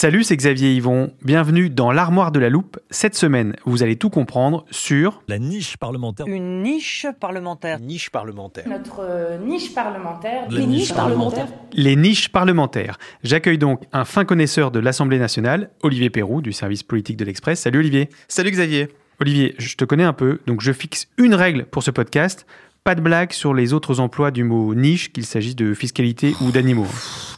Salut, c'est Xavier Yvon. Bienvenue dans l'armoire de la loupe. Cette semaine, vous allez tout comprendre sur La niche parlementaire. Une niche parlementaire. niche parlementaire. Notre euh, niche parlementaire. La niche parlementaire. les niches parlementaires. J'accueille donc un fin connaisseur de l'Assemblée nationale, Olivier Perrou, du service politique de l'Express. Salut Olivier. Salut Xavier. Olivier, je te connais un peu, donc je fixe une règle pour ce podcast. Pas de blague sur les autres emplois du mot niche, qu'il s'agisse de fiscalité ou d'animaux.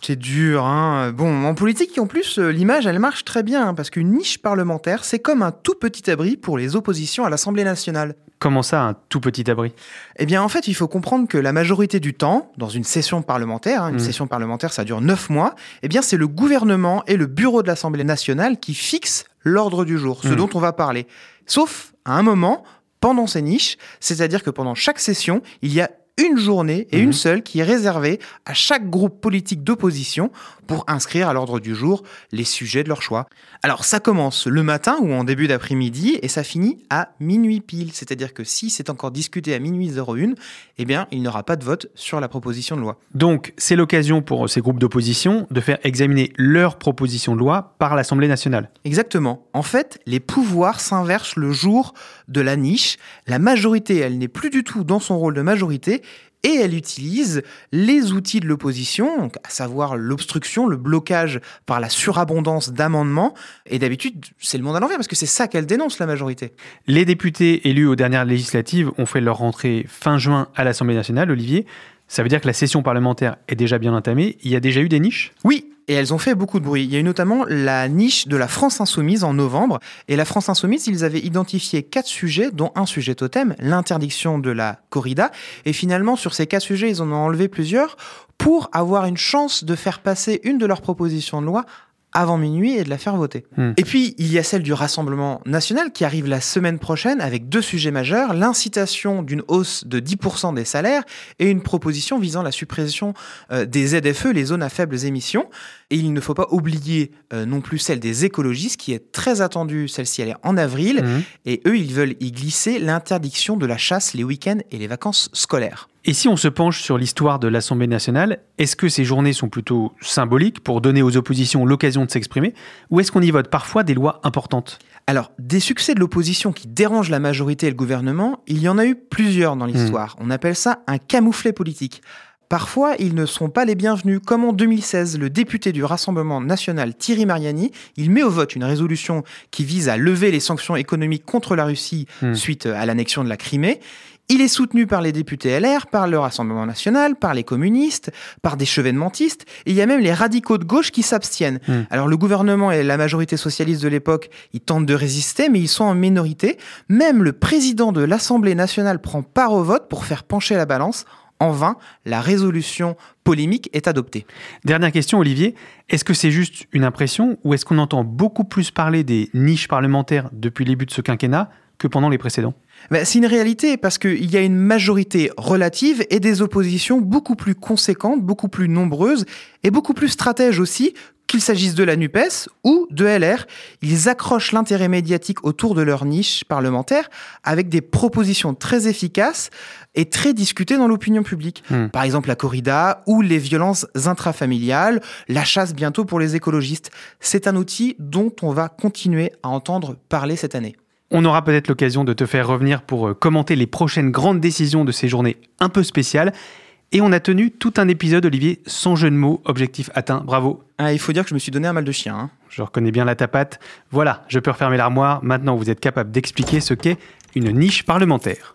C'est dur, hein. Bon, en politique, en plus, euh, l'image, elle marche très bien, hein, parce qu'une niche parlementaire, c'est comme un tout petit abri pour les oppositions à l'Assemblée nationale. Comment ça, un tout petit abri? Eh bien, en fait, il faut comprendre que la majorité du temps, dans une session parlementaire, hein, une Mm. session parlementaire, ça dure neuf mois, eh bien, c'est le gouvernement et le bureau de l'Assemblée nationale qui fixent l'ordre du jour, ce Mm. dont on va parler. Sauf à un moment, pendant ces niches, c'est-à-dire que pendant chaque session, il y a une journée et Mhm. une seule qui est réservée à chaque groupe politique d'opposition pour inscrire à l'ordre du jour les sujets de leur choix. Alors ça commence le matin ou en début d'après-midi et ça finit à minuit pile, c'est-à-dire que si c'est encore discuté à minuit 01, eh bien il n'y aura pas de vote sur la proposition de loi. Donc, c'est l'occasion pour ces groupes d'opposition de faire examiner leur proposition de loi par l'Assemblée nationale. Exactement. En fait, les pouvoirs s'inversent le jour de la niche. La majorité, elle n'est plus du tout dans son rôle de majorité et elle utilise les outils de l'opposition, à savoir l'obstruction, le blocage par la surabondance d'amendements. Et d'habitude, c'est le monde à l'envers parce que c'est ça qu'elle dénonce, la majorité. Les députés élus aux dernières législatives ont fait leur rentrée fin juin à l'Assemblée nationale, Olivier. Ça veut dire que la session parlementaire est déjà bien entamée. Il y a déjà eu des niches? Oui, et elles ont fait beaucoup de bruit. Il y a eu notamment la niche de la France Insoumise en novembre. Et la France Insoumise, ils avaient identifié quatre sujets, dont un sujet totem, l'interdiction de la corrida. Et finalement, sur ces quatre sujets, ils en ont enlevé plusieurs pour avoir une chance de faire passer une de leurs propositions de loi avant minuit et de la faire voter. Hmm. Et puis, il y a celle du Rassemblement national qui arrive la semaine prochaine avec deux sujets majeurs, l'incitation d'une hausse de 10% des salaires et une proposition visant la suppression euh, des ZFE, les zones à faibles émissions. Et il ne faut pas oublier euh, non plus celle des écologistes qui est très attendue, celle-ci elle est en avril, Mhm. et eux ils veulent y glisser l'interdiction de la chasse les week-ends et les vacances scolaires. Et si on se penche sur l'histoire de l'Assemblée nationale, est-ce que ces journées sont plutôt symboliques pour donner aux oppositions l'occasion de s'exprimer ou est-ce qu'on y vote parfois des lois importantes? Alors, des succès de l'opposition qui dérangent la majorité et le gouvernement, il y en a eu plusieurs dans l'histoire. On appelle ça un camouflet politique. Parfois, ils ne sont pas les bienvenus, comme en 2016, le député du Rassemblement national Thierry Mariani, il met au vote une résolution qui vise à lever les sanctions économiques contre la Russie Hmm. suite à l'annexion de la Crimée. Il est soutenu par les députés LR, par le Rassemblement national, par les communistes, par des chevènementistes, et il y a même les radicaux de gauche qui s'abstiennent. Hmm. Alors le gouvernement et la majorité socialiste de l'époque, ils tentent de résister, mais ils sont en minorité. Même le président de l'Assemblée nationale prend part au vote pour faire pencher la balance. En vain, la résolution polémique est adoptée. Dernière question, Olivier. Est-ce que c'est juste une impression ou est-ce qu'on entend beaucoup plus parler des niches parlementaires depuis le début de ce quinquennat que pendant les précédents Ben, c'est une réalité parce qu'il y a une majorité relative et des oppositions beaucoup plus conséquentes, beaucoup plus nombreuses et beaucoup plus stratèges aussi Qu'il s'agisse de la NUPES ou de LR, ils accrochent l'intérêt médiatique autour de leur niche parlementaire avec des propositions très efficaces et très discutées dans l'opinion publique. Hmm. Par exemple la corrida ou les violences intrafamiliales, la chasse bientôt pour les écologistes. C'est un outil dont on va continuer à entendre parler cette année. On aura peut-être l'occasion de te faire revenir pour euh, commenter les prochaines grandes décisions de ces journées un peu spéciales. Et on a tenu tout un épisode, Olivier, sans jeu de mots, objectif atteint, bravo. Ah, il faut dire que je me suis donné un mal de chien. hein. Je reconnais bien la tapate. Voilà, je peux refermer l'armoire. Maintenant, vous êtes capable d'expliquer ce qu'est une niche parlementaire.